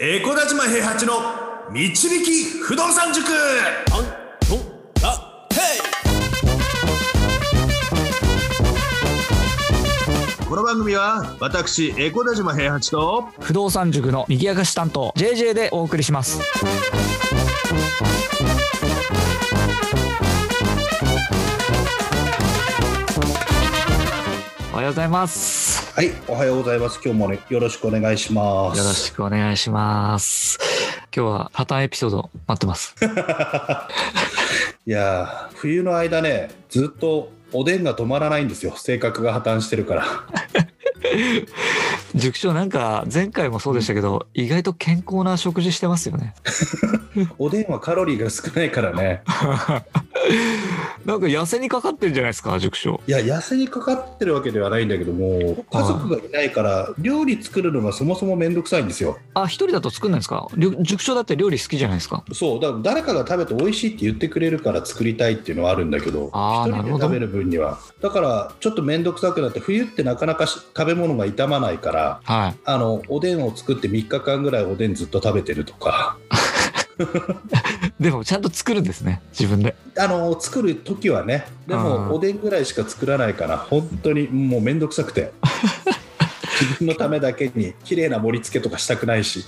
エコダ島平八の導き不動産塾。この番組は私エコダ島平八と不動産塾の右明かし担当 JJ でお送りします。おはようございますはい、おはようございます。今日もね、よろしくお願いします。よろしくお願いします今日は破綻エピソード待ってます いやー、冬の間ね、ずっとおでんが止まらないんですよ。性格が破綻してるから。塾長なんか前回もそうでしたけど意外と健康な食事してますよね おでんはカロリーが少ないからね。なんか痩せにかかってるんじゃないですか塾長。いや、痩せにかかってるわけではないんだけども、家族がいないから、料理作るのがそもそもめんどくさいんですよ。あ一人だと作んないんですか？塾長だって料理好きじゃないですか？そう、だから誰かが食べて美味しいって言ってくれるから作りたいっていうのはあるんだけど、一人で食べる分には。だから、ちょっとめんどくさくなって、冬ってなかなかし食べ物が傷まないから、はい。あのおでんを作って3日間ぐらいおでんずっと食べてるとか でもちゃんと作るんですね自分で。あの作る時はねでうん。もおでんぐらいしか作らないから本当にもうめんどくさくて。自分のためだけに綺麗な盛り付けとかしたくないし。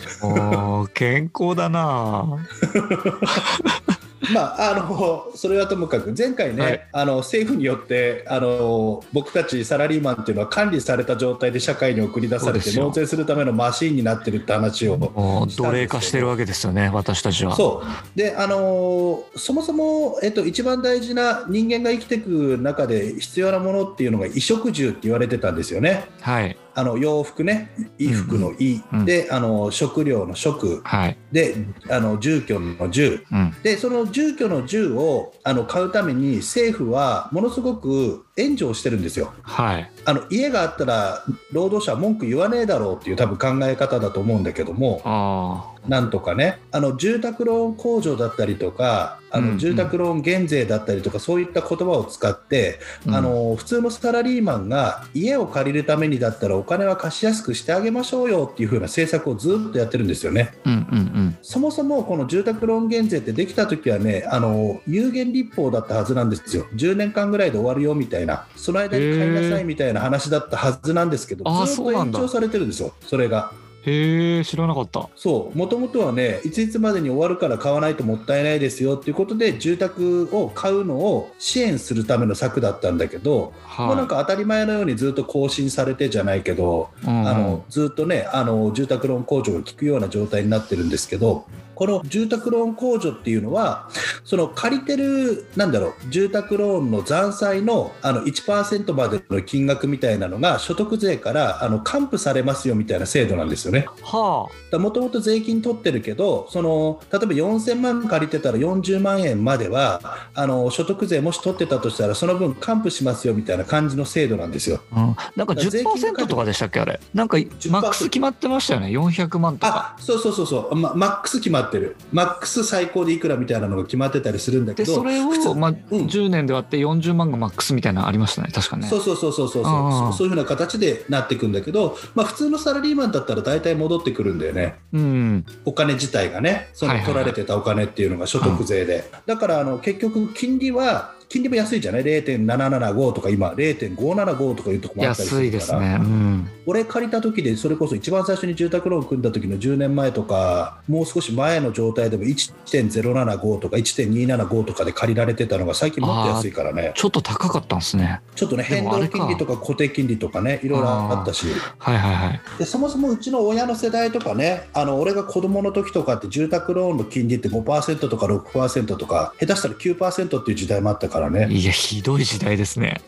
健康だな まああのそれはともかく前回ね、はい。あの政府によってあの僕たちサラリーマンっていうのは管理された状態で社会に送り出されて納税するためのマシーンになってるって話を奴隷化してるわけですよね私たちは。そう。であのーそもそも、えっと、一番大事な人間が生きていく中で必要なものっていうのが衣食住って言われてたんですよね。はいあの洋服ね衣服の衣、うんうん。であの食料の食はい。であの住居の住。うん。でその住居の住をあの買うために政府はものすごく援助をしてるんですよ。はい。あの家があったら労働者は文句言わねえだろうっていう多分考え方だと思うんだけどもあなんとかね。あの住宅ローン控除だったりとかあうんうん。の住宅ローン減税だったりとか、そういった言葉を使って、ああの普通のサラリーマンが家を借りるためにだったらお金は貸しやすくしてあげましょうよっていう風な政策をずっとやってるんですよね。うんうんうん。そもそもこの住宅ローン減税ってできた時はねあの有限立法だったはずなんですよ10年間ぐらいで終わるよみたいなその間に買いなさいみたいな話だったはずなんですけどずっと延長されてるんですよそれが。へえ知らなかった。そう、もともとはね、いついつまでに終わるから買わないともったいないですよっていうことで、住宅を買うのを支援するための策だったんだけど、もうなんはか当たり前のようにずっと更新されてじゃないけど、うん。あのずっとねあの、住宅ローン控除が効くような状態になってるんですけど、この住宅ローン控除っていうのは、その借りてる、なんだろう、住宅ローンの残債のあの1%までの金額みたいなのが、所得税からあの還付されますよみたいな制度なんですよね。はもともと税金取ってるけどその例えば4000万借りてたら40万円まではあの所得税もし取ってたとしたらその分還付しますよみたいな感じの制度なんですよ。あ、うん、なんか税金が10%とかでしたっけあれ？なんかマックス決まってましたよね400万とか。あそうそうそうそう、ま、マックス決まってる。マックス最高でいくらみたいなのが決まってたりするんだけどでそれを、まあ、うん。10年で割って40万がマックスみたいなのありましたね確かね。そうそうそうそうそうそういうふうな形でなっていくんだけど、まあ、普通のサラリーマンだったら大体戻ってくるんだよね。うん。お金自体がね、その取られてたお金っていうのが所得税で、だからあの結局、金利は、金利も安いじゃない、0.775とか、今、0.575とかいうとこもあったりするから、ですね。うん。俺、借りた時で、それこそ一番最初に住宅ローン組んだ時の10年前とか、もう少し前の状態でも1.075とか1.275とかで借りられてたのが、最近もっと安いからね、ちょっと高かったんですね。ちょっとね、変動金利とか固定金利とかね、いろいろあったし。はいはいはい。でそもそもうちの親の世代とかねあの俺が子供の時とかって住宅ローンの金利って5%とか6%とか下手したら9%っていう時代もあったからね。いやひどい時代ですね。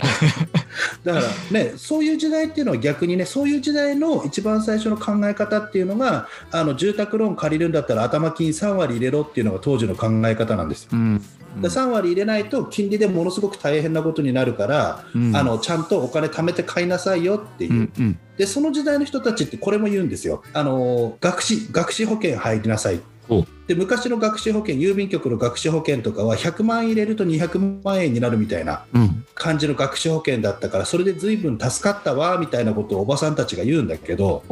だからねそういう時代っていうのは逆にねそういう時代の一番最初の考え方っていうのがあの住宅ローン借りるんだったら頭金3割入れろっていうのが当時の考え方なんですよ。うん。で3割入れないと金利でものすごく大変なことになるから、うん。あのちゃんとお金貯めて買いなさいよっていう、うんうん。でその時代の人たちってこれも言うんですよ。あの学資学資保険入りなさい。おでで昔の学習保険郵便局の学習保険とかは100万円入れると200万円になるみたいなうん。感じの学習保険だったからそれで随分助かったわみたいなことをおばさんたちが言うんだけど。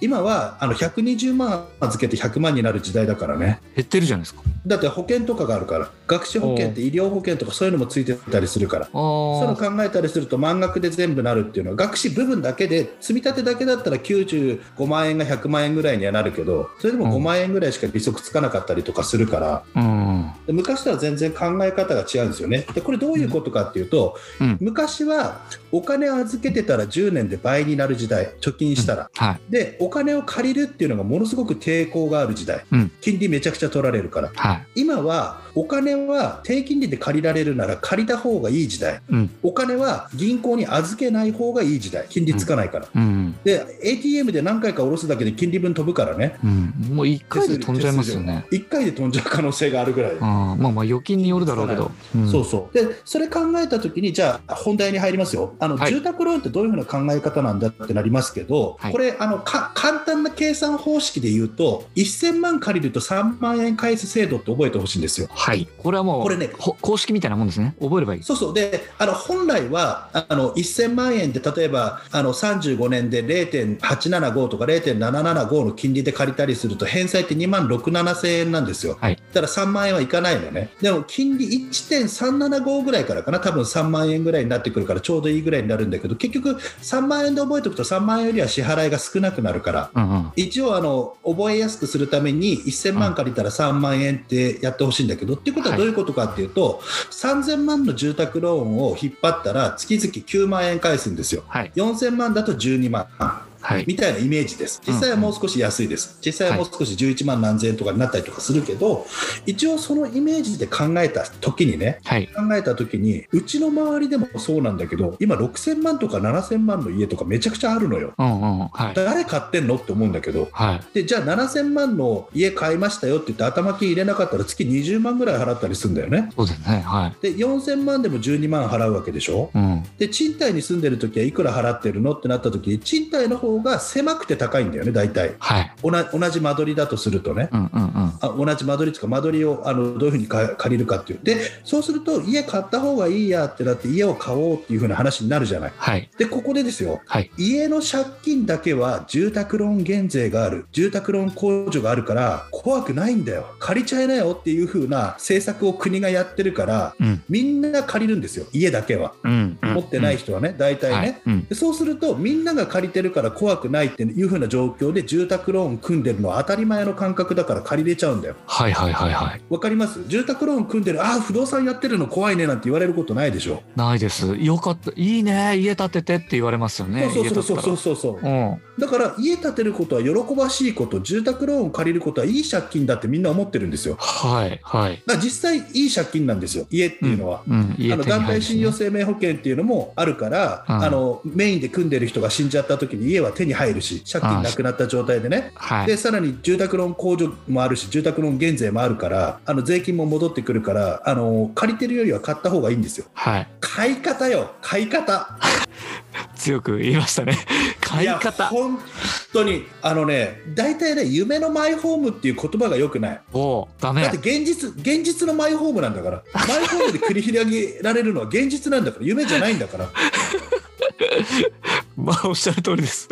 今はあの120万預けて100万になる時代だからね減ってるじゃないですか。だって保険とかがあるから学習保険って医療保険とかそういうのもついてたりするからあそういうのあ。考えたりすると満額で全部なるっていうのは学士部分だけで積み立てだけだったら95万円が100万円ぐらいにはなるけどそれでもうん5万円ぐらいしか利息つかなかったりとかするからうん。昔とは全然考え方が違うんですよね。でこれどういうことかっていうと、うん。昔はお金を預けてたら10年で倍になる時代貯金したら、はい。でお金を借りるっていうのがものすごく抵抗がある時代、うん。金利めちゃくちゃ取られるから。はい。今はお金は低金利で借りられるなら借りた方がいい時代。うん。お金は銀行に預けない方がいい時代。金利つかないから、うん。で ATM で何回か下ろすだけで金利分飛ぶからね。うん。もう一回で飛んじゃいますよね。1回で飛んじゃう可能性があるぐらい、まあまあ預金によるだろうけど。うんそうそうでそれ考えた時にじゃあ本題に入りますよあの、はい住宅ローンってどういうふうな考え方なんだってなりますけど、はいこれあのか簡単な計算方式で言うと1000万借りると3万円返す制度って覚えてほしいんですよはい。これはもう、これねほ公式みたいなもんですね。覚えればいい。そうそうであの本来はあの1000万円で例えばあの35年で0.875とか0.775の金利で借りたりすると返済って2万6、7000円なんですよ。はいだから3万円はいかないのね。でも金利1.375ぐらいからかな、多分3万円ぐらいになってくるからちょうどいいぐらいになるんだけど、結局3万円で覚えておくと3万円よりは支払いが少なくなるから。うんうん。一応あの覚えやすくするために1000万借りたら3万円ってやってほしいんだけど、っていうことはどういうことかっていうと、3000万の住宅ローンを引っ張ったら月々9万円返すんですよはい。4000万だと12万はい。みたいなイメージです実際はもう少し安いです実際はもう少し11万何千円とかになったりとかするけど一応そのイメージで考えた時にねはい。考えた時にうちの周りでもそうなんだけど今6000万とか7000万の家とかめちゃくちゃあるのようんうん。はい。誰買ってんのって思うんだけどはい。でじゃあ7000万の家買いましたよって言って頭金入れなかったら月20万ぐらい払ったりするんだよねそうですね。はい。で4000万でも12万払うわけでしょうん。で賃貸に住んでる時はいくら払ってるのってなった時に賃貸の方が狭くて高いんだよね大体はい。同じ同じ間取りだとするとねうんうんうん。あ同じ間取りとか間取りをあのどういうふうにか借りるかっていうでそうすると家買った方がいいやってなって家を買おうっていうふうな話になるじゃないはい。でここでですよはい。家の借金だけは住宅ローン減税がある住宅ローン控除があるから怖くないんだよ借りちゃいなよっていう風な政策を国がやってるからうん。みんな借りるんですよ家だけはうん。うん持ってない人はね大体ね、はい。そうするとみんなが借りてるから怖くないっていう風な状況で住宅ローン組んでるのは当たり前の感覚だから借りれちゃうんだよはいはいはいはい。わかります？住宅ローン組んでるああ不動産やってるの怖いねなんて言われることないでしょ、ないです。よかった。いいね。家建ててって言われますよね。そうそうそうそうう。そうそううん。だから家建てることは喜ばしいこと住宅ローンを借りることはいい借金だってみんな思ってるんですよはいはい。だ実際いい借金なんですよ家っていうのは、うん。家あの団体信用生命保険っていうのもあるから、うんあのメインで組んでる人が死んじゃった時に家は手に入るし借金なくなった状態でね、はい。でさらに住宅ローン控除もあるし住宅ローン減税もあるからあの税金も戻ってくるからあの借りてるよりは買った方がいいんですよはい。買い方よ買い方 強く言いましたね。買いや方。本当にあのね大体ね夢のマイホームっていう言葉がよくない。おうダメ。だって。現実現実のマイホームなんだから。マイホームで繰り広げられるのは現実なんだから。夢じゃないんだから まあおっしゃる通りです。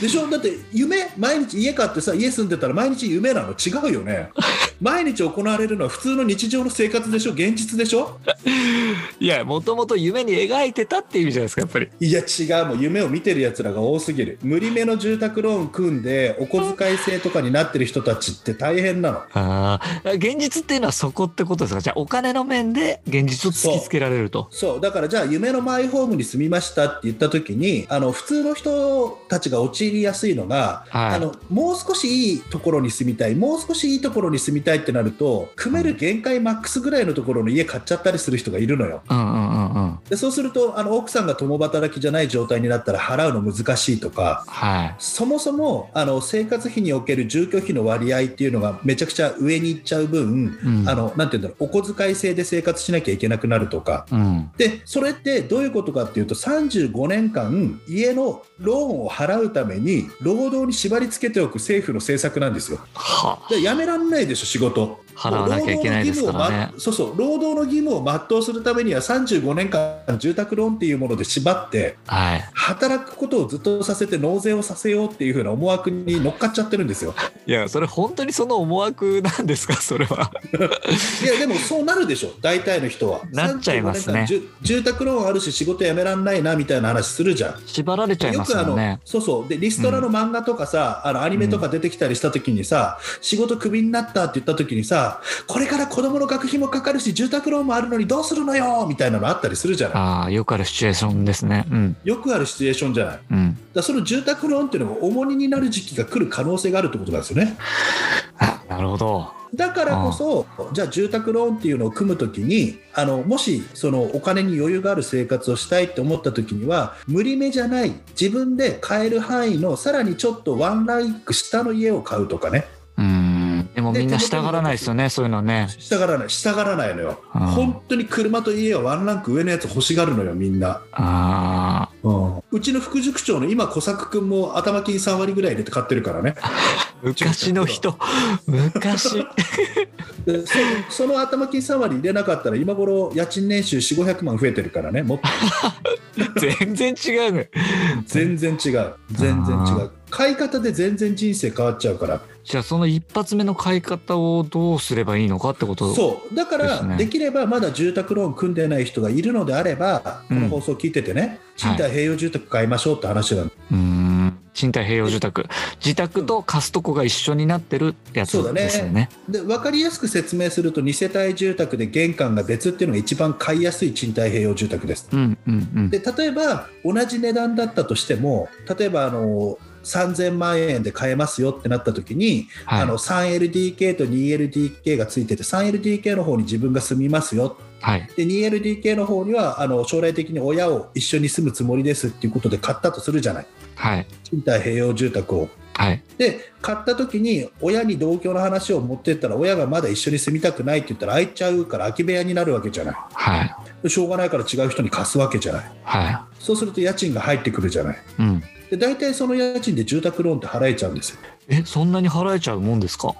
でしょ？だって夢毎日家買ってさ家住んでたら毎日夢なの？違うよね。毎日行われるのは普通の日常の生活でしょ？現実でしょ？いや、もともと夢に描いてたっていう意味じゃないですか、やっぱり。いや違うもう夢を見てるやつらが多すぎる。無理めの住宅ローン組んでお小遣い制とかになってる人たちって大変なの。ああ、現実っていうのはそこってことですか？じゃあお金の面で現実を突きつけられると。そう。だからじゃあ夢のマイホームに住みましたって言った時にあの普通の人たちが陥りやすいのが、はいあのもう少しいいところに住みたいもう少しいいところに住みたいってなると組める限界マックスぐらいのところの家買っちゃったりする人がいるのよ。でそうするとあの奥さんが共働きじゃない状態になったら払うの難しいとかはい。そもそもあの生活費における住居費の割合っていうのがめちゃくちゃ上に行っちゃう分、うんあのなんていうんだろうお小遣い制で生活しなきゃいけなくなるとかうん。でそれってどういうことかっていうと35年間家のローンを払うために労働に縛り付けておく政府の政策なんですよ。はでやめらんないでしょ仕事。払わなきゃいけないですからね労働の義務をまそうそう労働の義務を全うするためには35年間住宅ローンっていうもので縛ってはい。働くことをずっとさせて納税をさせようっていう風な思惑に乗っかっちゃってるんですよ。いや、それ本当にその思惑なんですか、それは。いやでもそうなるでしょ大体の人は。なっちゃいますね35年間住住宅ローンあるし仕事辞めらんないなみたいな話するじゃん。縛られちゃいますよくあの。そうそうでリストラの漫画とかさ、あのアニメとか出てきたりした時にさ、仕事クビになったって言った時にさこれから子供の学費もかかるし住宅ローンもあるのにどうするのよみたいなのあったりするじゃないああ、よくあるシチュエーションですね。うん。よくあるシチュエーションじゃないうん。らその住宅ローンっていうのが重荷になる時期が来る可能性があるってことなんですよねあなるほど。だからこそじゃあ住宅ローンっていうのを組む時にあのもしそのお金に余裕がある生活をしたいって思った時には無理めじゃない自分で買える範囲のさらにちょっとワンランク下の家を買うとかねうん。でもみんな従らないですよね、そういうのね。従らない。従らないのよ。うん。本当に車と家はワンランク上のやつ欲しがるのよみんな、あうちの副塾長の今小作君も頭金3割ぐらい入れて買ってるからね。あ、昔の人、昔。でそその頭金3割入れなかったら今頃家賃年収4500万増えてるからねもっと。全然違うね。全然違う。全然違あう買い方で全然人生変わっちゃうから。じゃあその一発目の買い方をどうすればいいのかってことそう。だからできればまだ住宅ローン組んでない人がいるのであればこの放送聞いててね、賃貸併用住宅買いましょうって話なの、うーん。賃貸併用住宅。自宅と貸すとこが一緒になってるやつですよね。で分かりやすく説明すると2世帯住宅で玄関が別っていうのが一番買いやすい賃貸併用住宅です。うんうんうん。で例えば同じ値段だったとしても例えばあの3000万円で買えますよってなった時に、はい。あの 3LDK と 2LDK がついてて 3LDK の方に自分が住みますよはい。で 2LDK の方にはあの将来的に親を一緒に住むつもりですっていうことで買ったとするじゃない。はい。賃貸併用住宅を。はい。で買った時に親に同居の話を持ってったら親がまだ一緒に住みたくないって言ったら空いちゃうから空き部屋になるわけじゃない。はい。でしょうがないから違う人に貸すわけじゃない。はそうすると家賃が入ってくるじゃない。い。うん。で大体その家賃で住宅ローンって払えちゃうんですよ。えそんなに払えちゃうもんですか？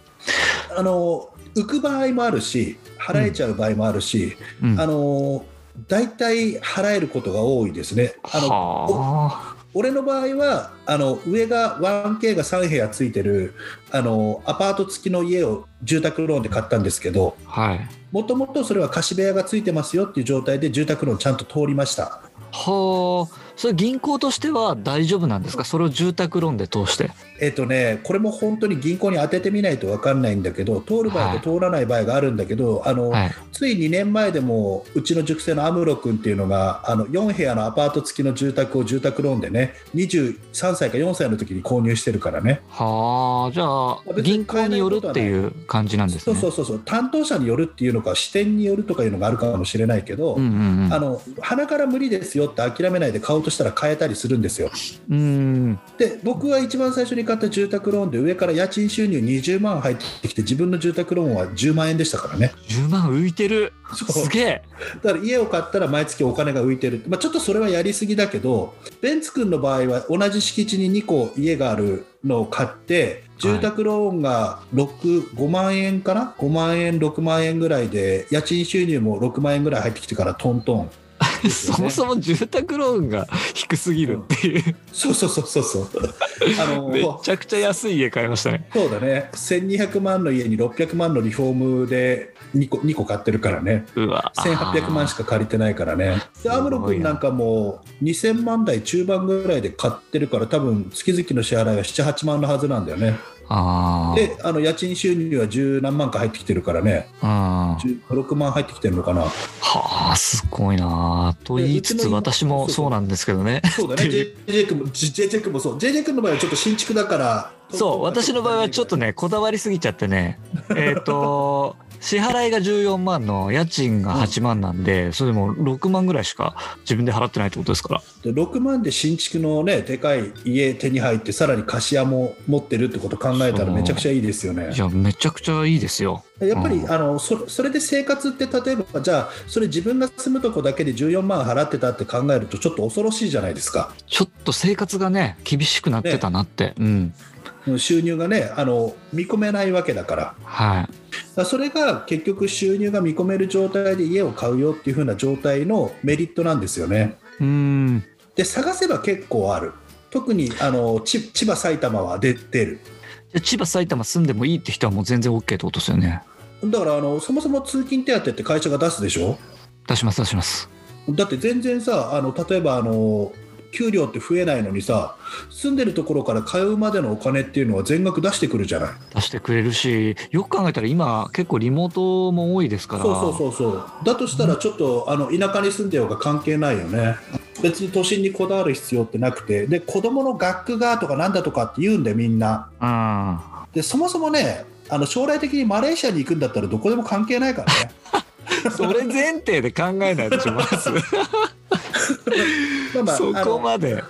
あの浮く場合もあるし払えちゃう場合もあるし、うん。あの大体払えることが多いですね。あのは俺の場合はあの上が 1K が3部屋ついてるあのアパート付きの家を住宅ローンで買ったんですけどあ。はい。もともとそれは貸し部屋がついてますよっていう状態で住宅ローンちゃんと通りましたはあ。それ銀行としては大丈夫なんですか？それを住宅ローンで通して。えっ、とねこれも本当に銀行に当ててみないと分かんないんだけど通る場合と通らない場合があるんだけど、あのはい。つい2年前でもうちの塾生のアムロ君っていうのがあの4部屋のアパート付きの住宅を住宅ローンでね23歳か4歳の時に購入してるからねはあ。じゃあ銀行によるっていう感じなんですね。そうそうそうそう担当者によるっていうのか視点によるとかいうのがあるかもしれないけど、うんうんうん。あの鼻から無理ですよって諦めないで買おうとしたら買えたりするんですようん。で僕は一番最初に買った住宅ローンで上から家賃収入20万入ってきて自分の住宅ローンは10万円でしたからね10万浮いてる。すげえ。だから家を買ったら毎月お金が浮いてる、まあ、ちょっとそれはやりすぎだけどベンツ君の場合は同じ敷地に2個家があるのを買って住宅ローンが6 5万円かな？5万円6万円ぐらいで家賃収入も6万円ぐらい入ってきてからトントンね そもそも住宅ローンが低すぎるっていう、そうそうそうそうそう。あのめちゃくちゃ安い家買いましたね。そうだね。1200万の家に600万のリフォームで2個 ,2 個買ってるからね。うわ。1800万しか借りてないからね。でアムロ君な。んかもう2000万台中盤ぐらいで買ってるから多分月々の支払いは78万のはずなんだよねであの家賃収入は10何万か入ってきてるからね。あー6万入ってきてるのかな。はあすごいなあ。と言いつつ私もそうなんですけどね。そうだね。JJ 君も JJ 君もそう。JJ 君の場合はちょっと新築だからそう私の場合はちょっとねこだわりすぎちゃってね。えっと支払いが14万の家賃が8万なんで、それでも6万ぐらいしか自分で払ってないってことですから。で6万で新築のねでかい家手に入ってさらに貸し屋も持ってるってこと考えたらめちゃくちゃいいですよね。いやめちゃくちゃいいですよ。やっぱり、うん。あのそそれで生活って例えばじゃあそれ自分が住むとこだけで14万払ってたって考えるとちょっと恐ろしいじゃないですか。ちょっと生活がね厳しくなってたなって、うん収入がねあの見込めないわけだから。はい。だそれが結局収入が見込める状態で家を買うよっていう風な状態のメリットなんですよね。うーん。で探せば結構ある。特にあのち千葉埼玉は出出る。千葉埼玉住んでもいいって人はもう全然 OK ってことですよね。だからあのそもそも通勤手当って会社が出すでしょ？出します出します。だって全然さあの例えばあの給料って増えないのにさ住んでるところから通うまでのお金っていうのは全額出してくるじゃない。出してくれるしよく考えたら今結構リモートも多いですから。そうそうそうそう。だとしたらちょっとあの田舎に住んでようが関係ないよね。別に都心にこだわる必要ってなくて。で子供の学区がとかなんだとかって言うんでみんな。うん。でそもそもねあの将来的にマレーシアに行くんだったらどこでも関係ないからね。それ前提で考えないでしょまずまあまあそこまで。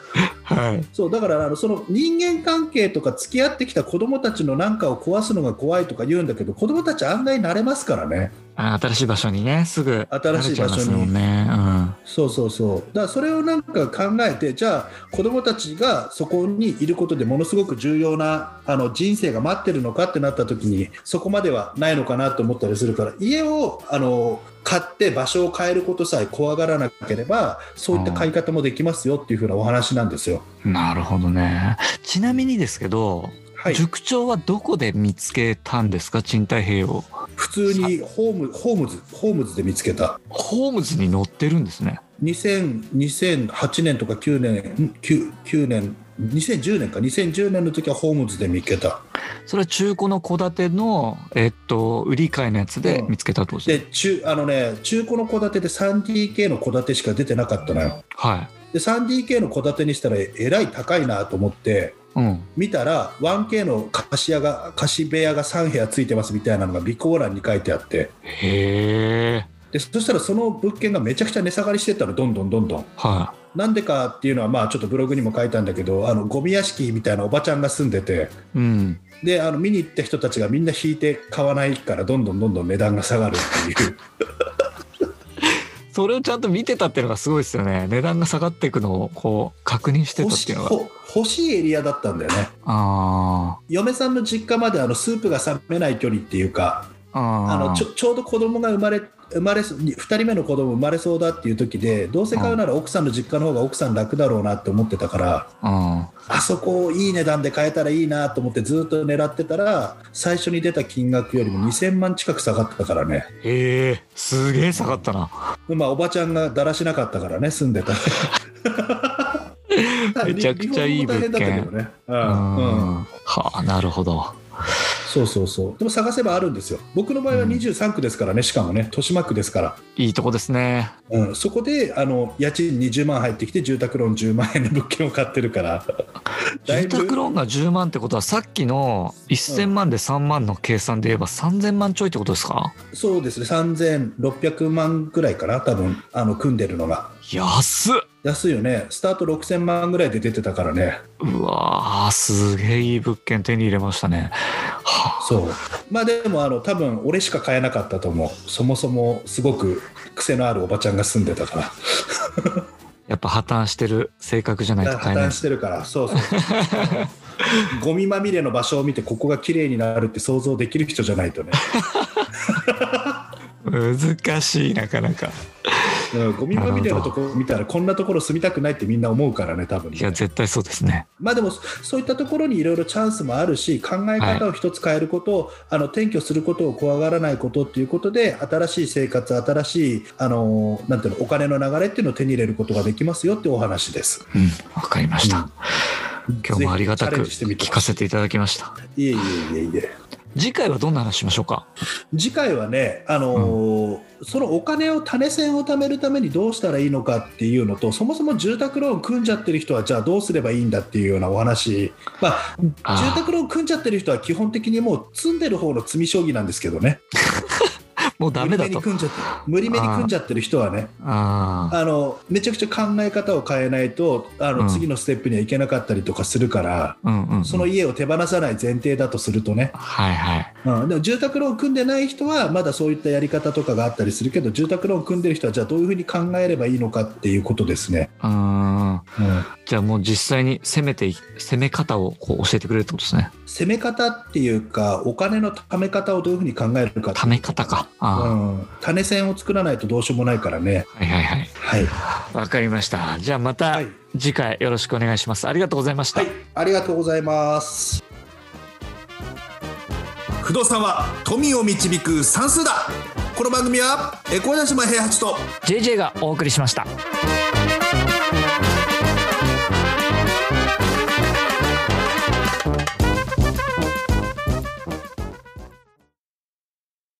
はい。そうだからあのその人間関係とか付き合ってきた子供たちの何かを壊すのが怖いとか言うんだけど子供たち案外慣れますからねあ新しい場所にねすぐ新しい場所に。ね、うん、そうそうそう。だからそれをなんか考えてじゃあ子供たちがそこにいることでものすごく重要なあの人生が待ってるのかってなった時にそこまではないのかなと思ったりするから家をあの買って場所を変えることさえ怖がらなければそういった買い方もできますよっていうふうなお話なんですよ。なるほどね。ちなみにですけど、はい、塾長はどこで見つけたんですか？賃貸併用普通にホームホームズホームズで見つけた。ホームズに載ってるんですね。2000 2008年とか9年ん 9, 9年2010年か。2010年の時はホームズで見つけた。それは中古の戸建ての、えっと、売り買いのやつで見つけたとですね、で中あのね中古の戸建てで 3DK の戸建てしか出てなかったのよ。はい。で 3DK の戸建てにしたらえらい高いなと思ってうん。見たら 1K の貸し屋が貸し部屋が3部屋ついてますみたいなのが備考欄に書いてあって。へえでそしたらその物件がめちゃくちゃ値下がりしてったのどんどんどんどん。はなんでかっていうのはまあちょっとブログにも書いたんだけどあのゴミ屋敷みたいなおばちゃんが住んでて。いうん。であの見に行った人たちがみんな引いて買わないからどんどんどんどん値段が下がるっていうそれをちゃんと見てたっていうのがすごいですよね。値段が下がっていくのをこう確認してたっていうのが。ほ欲しいエリアだったんだよね。あ嫁さんの実家まであのスープが冷めない距離っていうかあのちょちょうど子供が生まれ生まれそ2人目の子供生まれそうだっていう時でどうせ買うなら奥さんの実家の方が奥さん楽だろうなって思ってたからうん。あそこをいい値段で買えたらいいなと思ってずっと狙ってたら最初に出た金額よりも2000万近く下がってたからね。へえすげえ下がったな。まあおばちゃんがだらしなかったからね住んでた。めちゃくちゃいい物件。ね。ううんん。うん。はあなるほどそうそうそう。でも探せばあるんですよ。僕の場合は23区ですからねしかもね豊島区ですから。いいとこですね。うん、そこであの家賃20万入ってきて住宅ローン10万円の物件を買ってるから。住ぶ宅ローンが10万ってことはさっきの1000万で3万の計算で言えば3000万ちょいってことですか？そうですね。3600万ぐらいかな多分あの組んでるのが安っ。安いよね。スタート6000万ぐらいで出てたからね。うわーすげえいい物件手に入れましたね。はそう。まあでもあの多分俺しか買えなかったと思う。そもそもすごく癖のあるおばちゃんが住んでたから。あ やっぱ破綻してる。性格じゃないと破買えない。綻してるから。そうそう。ゴミまみれの場所を見てここが綺麗になるって想像できる人じゃないとね。難しいなかなかうん、ゴミまみれのとこ見たらこんなところ住みたくないってみんな思うからね多分いや絶対そうですね。まあでもそういったところにいろいろチャンスもあるし考え方を一つ変えること、あの転居することを怖がらないことっていうことで新しい生活新しいあのなんていうのお金の流れっていうのを手に入れることができますよってお話です。うんわかりました、うん今日もありがたく聞かせていただきました。いえいえいえいえ。次回はどんな話しましょうか？次回はね、あのーそのお金を種銭を貯めるためにどうしたらいいのかっていうのとそもそも住宅ローン組んじゃってる人はじゃあどうすればいいんだっていうようなお話、まあ、住宅ローン組んじゃってる人は基本的にもう積んでる方の積み将棋なんですけどね もうダメだと。無理めに組んじゃって無理めに組んじゃってる人はねああのめちゃくちゃ考え方を変えないとあの、うん。次のステップにはいけなかったりとかするから、あうんうんうん。その家を手放さない前提だとするとね、はいはい。うん、でも住宅ローン組んでない人はまだそういったやり方とかがあったりするけど住宅ローン組んでる人はじゃあどういうふうに考えればいいのかっていうことですね。うんじゃあもう実際に攻めてい攻め方をこう教えてくれるってことですね。攻め方っていうかお金の貯め方をどういうふうに考えるかため方か。うん、種銭を作らないとどうしようもないからね。はいはいはい。はい、わかりました。じゃあまたはい。次回よろしくお願いします。ありがとうございました、はい、ありがとうございます。不動産は富を導く算数だ。この番組はエコダ島平八と JJ がお送りしました